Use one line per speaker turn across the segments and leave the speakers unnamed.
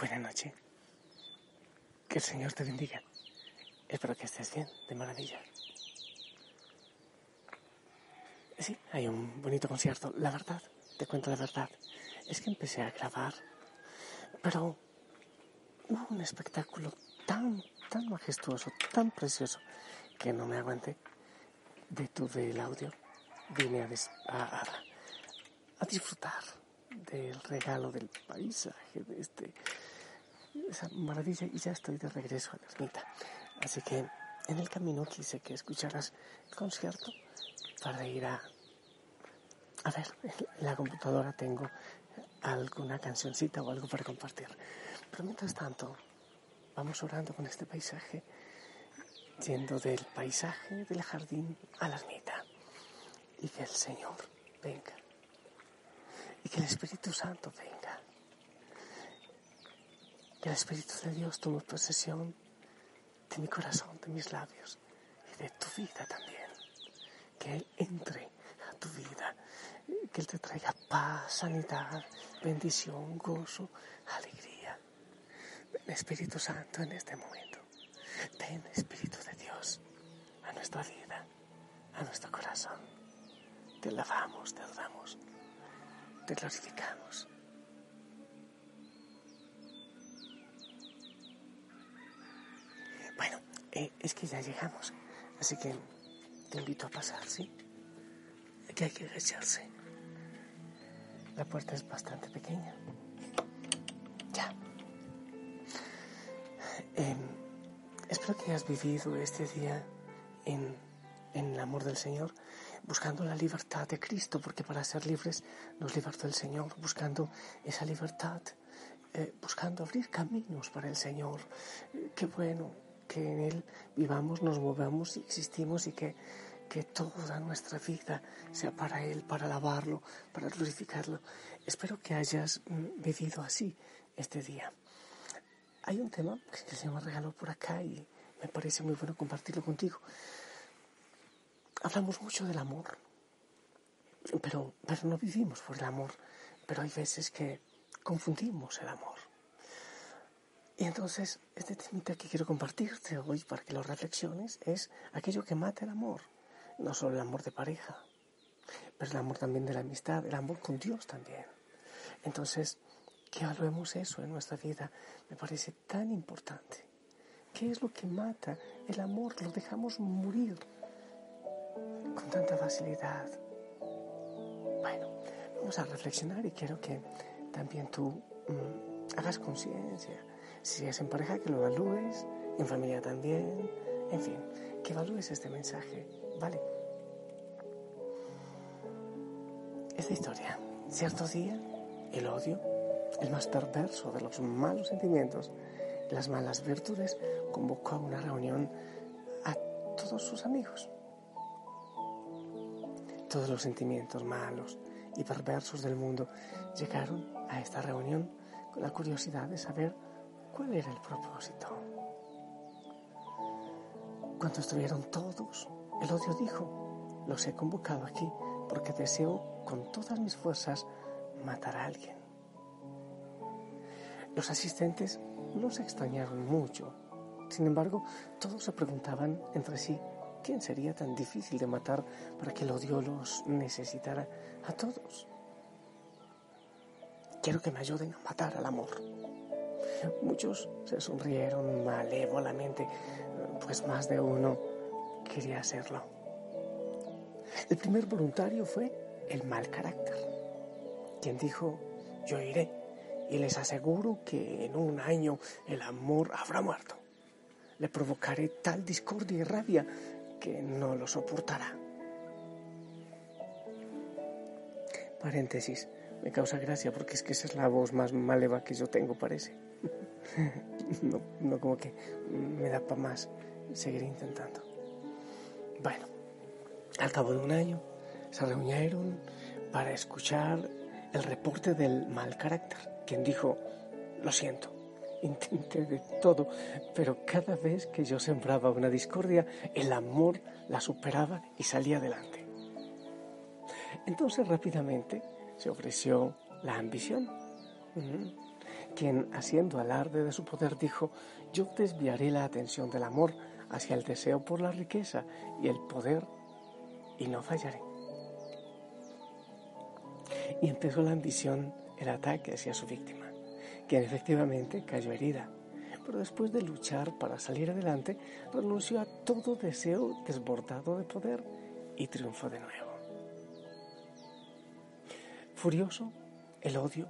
Buenas noches. Que el Señor te bendiga. Espero que estés bien, de maravilla. Sí, hay un bonito concierto. La verdad, te cuento la verdad, es que empecé a grabar, pero hubo un espectáculo tan, tan majestuoso, tan precioso, que no me aguanté. Detuve el audio, vine a, a disfrutar del regalo del paisaje, de este maravilla y ya estoy de regreso a la ermita. Así que en el camino quise que escucharas el concierto para ir a... A ver, en la computadora tengo alguna cancioncita o algo para compartir. Pero mientras tanto, vamos orando con este paisaje, yendo del paisaje del jardín a la ermita. Y que el Señor venga. Y que el Espíritu Santo venga que el Espíritu de Dios tome posesión de mi corazón, de mis labios y de tu vida también. Que Él entre a tu vida, que Él te traiga paz, sanidad, bendición, gozo, alegría. Espíritu Santo en este momento. Ven Espíritu de Dios a nuestra vida, a nuestro corazón. Te alabamos, te glorificamos. Eh, es que ya llegamos, así que te invito a pasar, ¿sí? Aquí hay que agacharse. La puerta es bastante pequeña. Ya. Em, espero que hayas vivido este día en, en el amor del Señor, buscando la libertad de Cristo, porque para ser libres nos libertó el Señor, buscando esa libertad, eh, buscando abrir caminos para el Señor. Eh, qué bueno que en Él vivamos, nos movamos y existimos y que, que toda nuestra vida sea para Él, para alabarlo, para glorificarlo. Espero que hayas mm, vivido así este día. Hay un tema que el Señor me regaló por acá y me parece muy bueno compartirlo contigo. Hablamos mucho del amor, pero, pero no vivimos por el amor, pero hay veces que confundimos el amor. Y entonces, este temita que quiero compartirte hoy para que lo reflexiones es aquello que mata el amor. No solo el amor de pareja, pero el amor también de la amistad, el amor con Dios también. Entonces, que evaluemos eso en nuestra vida me parece tan importante. ¿Qué es lo que mata el amor? Lo dejamos morir con tanta facilidad. Bueno, vamos a reflexionar y quiero que también tú mm, hagas conciencia si es en pareja, que lo evalúes, en familia también, en fin, que evalúes este mensaje, ¿vale? Esta historia, cierto día, el odio, el más perverso de los malos sentimientos, las malas virtudes, convocó a una reunión a todos sus amigos. Todos los sentimientos malos y perversos del mundo llegaron a esta reunión con la curiosidad de saber ¿Cuál era el propósito? Cuando estuvieron todos, el odio dijo, los he convocado aquí porque deseo con todas mis fuerzas matar a alguien. Los asistentes no se extrañaron mucho. Sin embargo, todos se preguntaban entre sí quién sería tan difícil de matar para que el odio los necesitara a todos. Quiero que me ayuden a matar al amor. Muchos se sonrieron malévolamente, pues más de uno quería hacerlo. El primer voluntario fue el mal carácter, quien dijo, yo iré y les aseguro que en un año el amor habrá muerto. Le provocaré tal discordia y rabia que no lo soportará. Paréntesis, me causa gracia porque es que esa es la voz más maleva que yo tengo, parece. no, no como que me da para más seguir intentando. Bueno, al cabo de un año se reunieron para escuchar el reporte del mal carácter, quien dijo, lo siento, intenté de todo, pero cada vez que yo sembraba una discordia, el amor la superaba y salía adelante. Entonces rápidamente se ofreció la ambición quien, haciendo alarde de su poder, dijo, yo desviaré la atención del amor hacia el deseo por la riqueza y el poder, y no fallaré. Y empezó la ambición, el ataque hacia su víctima, quien efectivamente cayó herida, pero después de luchar para salir adelante, renunció a todo deseo desbordado de poder y triunfó de nuevo. Furioso, el odio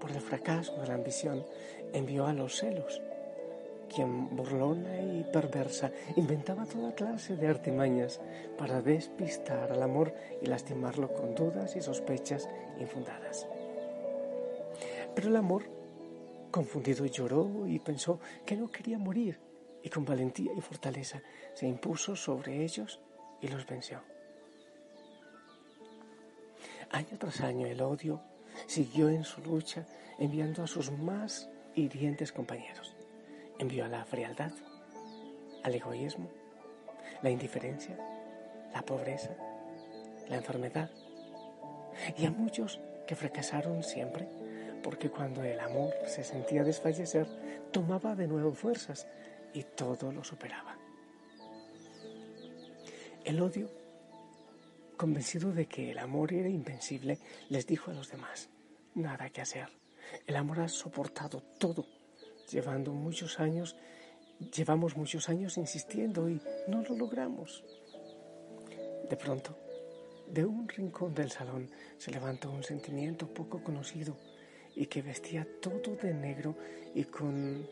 por el fracaso de la ambición envió a los celos, quien burlona y perversa inventaba toda clase de artimañas para despistar al amor y lastimarlo con dudas y sospechas infundadas. Pero el amor, confundido, lloró y pensó que no quería morir y con valentía y fortaleza se impuso sobre ellos y los venció. Año tras año el odio siguió en su lucha enviando a sus más hirientes compañeros. Envió a la frialdad, al egoísmo, la indiferencia, la pobreza, la enfermedad y a muchos que fracasaron siempre porque cuando el amor se sentía desfallecer tomaba de nuevo fuerzas y todo lo superaba. El odio Convencido de que el amor era invencible, les dijo a los demás, nada que hacer. El amor ha soportado todo, llevando muchos años, llevamos muchos años insistiendo y no lo logramos. De pronto, de un rincón del salón se levantó un sentimiento poco conocido y que vestía todo de negro y con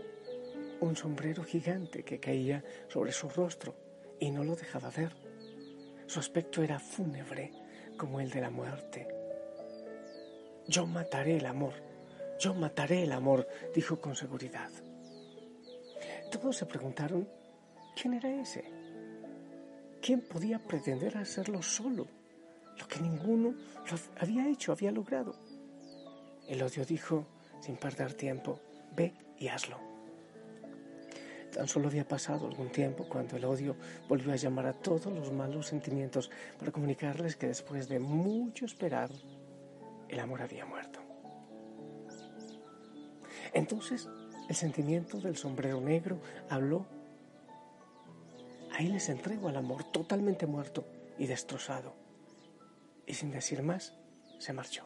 un sombrero gigante que caía sobre su rostro y no lo dejaba ver. Su aspecto era fúnebre como el de la muerte. Yo mataré el amor, yo mataré el amor, dijo con seguridad. Todos se preguntaron, ¿quién era ese? ¿Quién podía pretender hacerlo solo? Lo que ninguno había hecho, había logrado. El odio dijo, sin perder tiempo, ve y hazlo. Tan solo había pasado algún tiempo cuando el odio volvió a llamar a todos los malos sentimientos para comunicarles que después de mucho esperar, el amor había muerto. Entonces el sentimiento del sombrero negro habló. Ahí les entrego al amor totalmente muerto y destrozado. Y sin decir más, se marchó.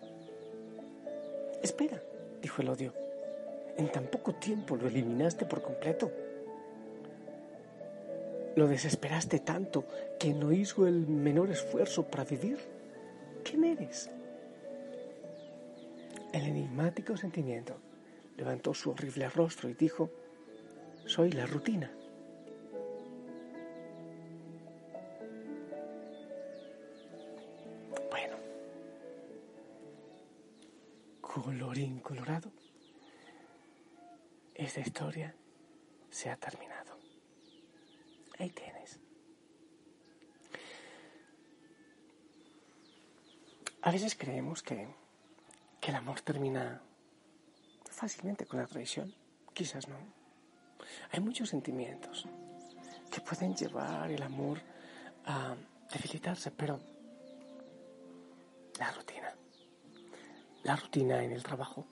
Espera, dijo el odio. En tan poco tiempo lo eliminaste por completo. Lo desesperaste tanto que no hizo el menor esfuerzo para vivir. ¿Quién eres? El enigmático sentimiento levantó su horrible rostro y dijo, soy la rutina. Colorín colorado, esta historia se ha terminado. Ahí tienes. A veces creemos que, que el amor termina fácilmente con la traición. Quizás no. Hay muchos sentimientos que pueden llevar el amor a debilitarse, pero la rutina, la rutina en el trabajo,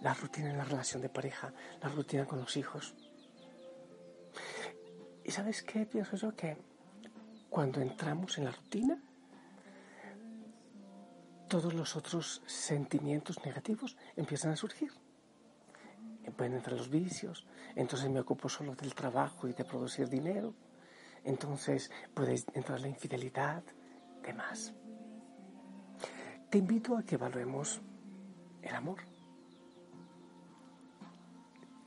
la rutina en la relación de pareja, la rutina con los hijos, ¿Y sabes qué pienso yo? Que cuando entramos en la rutina, todos los otros sentimientos negativos empiezan a surgir. Pueden entrar los vicios, entonces me ocupo solo del trabajo y de producir dinero, entonces puede entrar la infidelidad, demás. Te invito a que evaluemos el amor.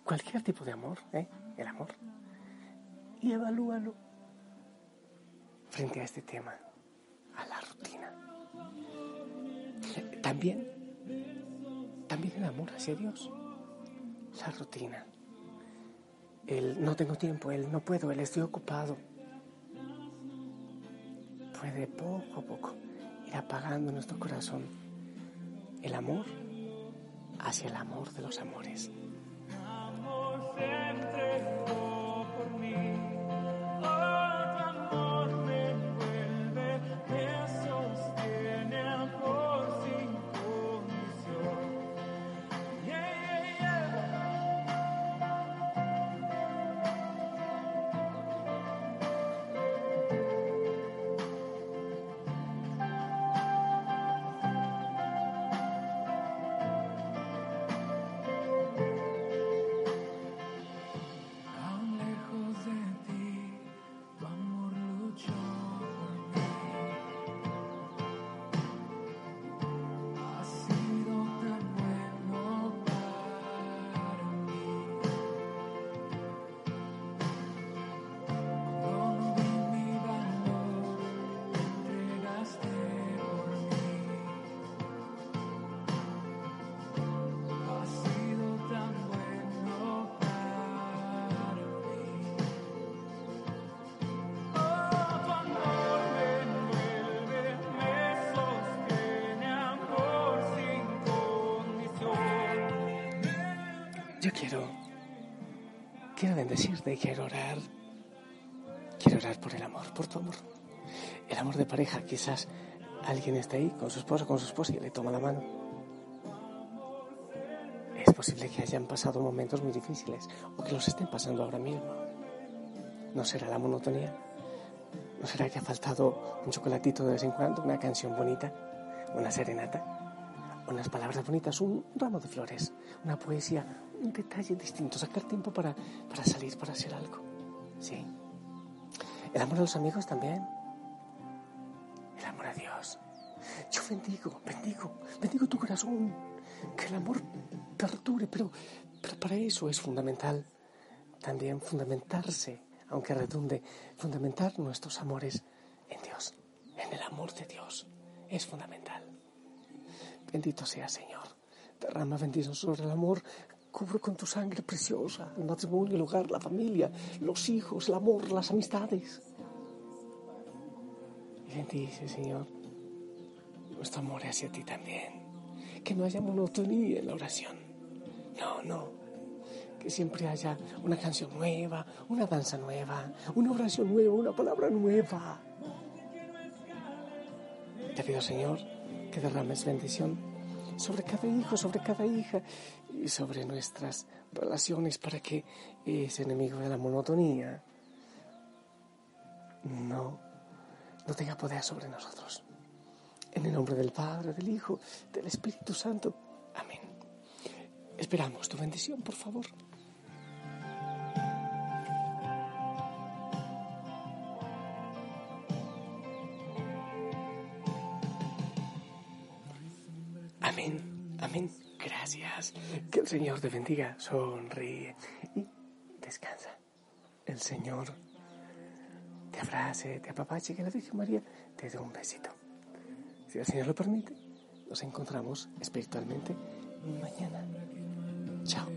Cualquier tipo de amor, ¿eh? El amor y evalúalo frente a este tema, a la rutina. También, también el amor hacia Dios, la rutina. El no tengo tiempo, el no puedo, el estoy ocupado. Puede poco a poco ir apagando nuestro corazón el amor hacia el amor de los amores. Quiero, quiero bendecirte quiero orar. Quiero orar por el amor, por tu amor. El amor de pareja, quizás alguien está ahí con su esposo, con su esposa y le toma la mano. Es posible que hayan pasado momentos muy difíciles o que los estén pasando ahora mismo. ¿No será la monotonía? ¿No será que ha faltado un chocolatito de vez en cuando, una canción bonita, una serenata, unas palabras bonitas, un ramo de flores, una poesía, un detalle distinto, sacar tiempo para, para salir, para hacer algo? Sí. El amor a los amigos también. El amor a Dios. Yo bendigo, bendigo, bendigo tu corazón. Que el amor perdure, pero, pero para eso es fundamental también fundamentarse, aunque redunde, fundamentar nuestros amores en Dios, en el amor de Dios. Es fundamental. Bendito sea Señor. Derrama bendición sobre el amor. Cubre con tu sangre preciosa el matrimonio, el hogar, la familia, los hijos, el amor, las amistades. Y bendice, Señor, nuestro amor hacia ti también. Que no haya monotonía en la oración. No, no. Que siempre haya una canción nueva, una danza nueva, una oración nueva, una palabra nueva. Te pido, Señor, que derrames bendición sobre cada hijo, sobre cada hija y sobre nuestras relaciones para que ese enemigo de la monotonía no, no tenga poder sobre nosotros. En el nombre del Padre, del Hijo, del Espíritu Santo. Amén. Esperamos tu bendición, por favor. Amén. Gracias. Que el Señor te bendiga. Sonríe y descansa. El Señor te abrace, te apapache, que la Virgen María te dé un besito. Si el Señor lo permite, nos encontramos espiritualmente mañana. Chao.